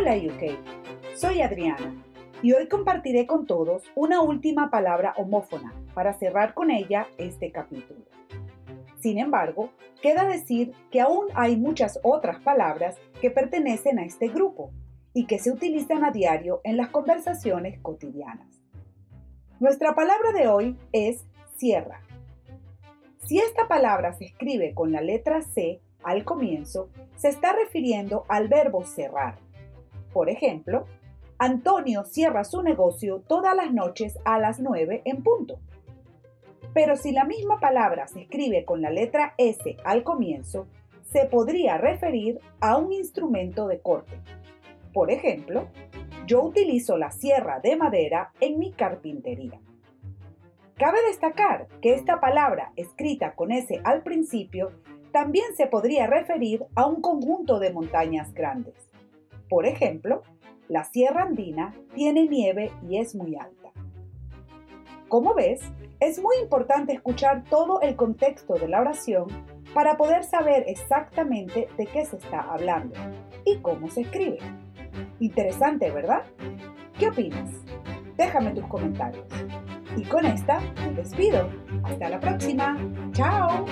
Hola UK, soy Adriana y hoy compartiré con todos una última palabra homófona para cerrar con ella este capítulo. Sin embargo, queda decir que aún hay muchas otras palabras que pertenecen a este grupo y que se utilizan a diario en las conversaciones cotidianas. Nuestra palabra de hoy es cierra. Si esta palabra se escribe con la letra C al comienzo, se está refiriendo al verbo cerrar. Por ejemplo, Antonio cierra su negocio todas las noches a las 9 en punto. Pero si la misma palabra se escribe con la letra S al comienzo, se podría referir a un instrumento de corte. Por ejemplo, yo utilizo la sierra de madera en mi carpintería. Cabe destacar que esta palabra escrita con S al principio también se podría referir a un conjunto de montañas grandes. Por ejemplo, la Sierra Andina tiene nieve y es muy alta. Como ves, es muy importante escuchar todo el contexto de la oración para poder saber exactamente de qué se está hablando y cómo se escribe. Interesante, ¿verdad? ¿Qué opinas? Déjame tus comentarios. Y con esta me despido. Hasta la próxima. ¡Chao!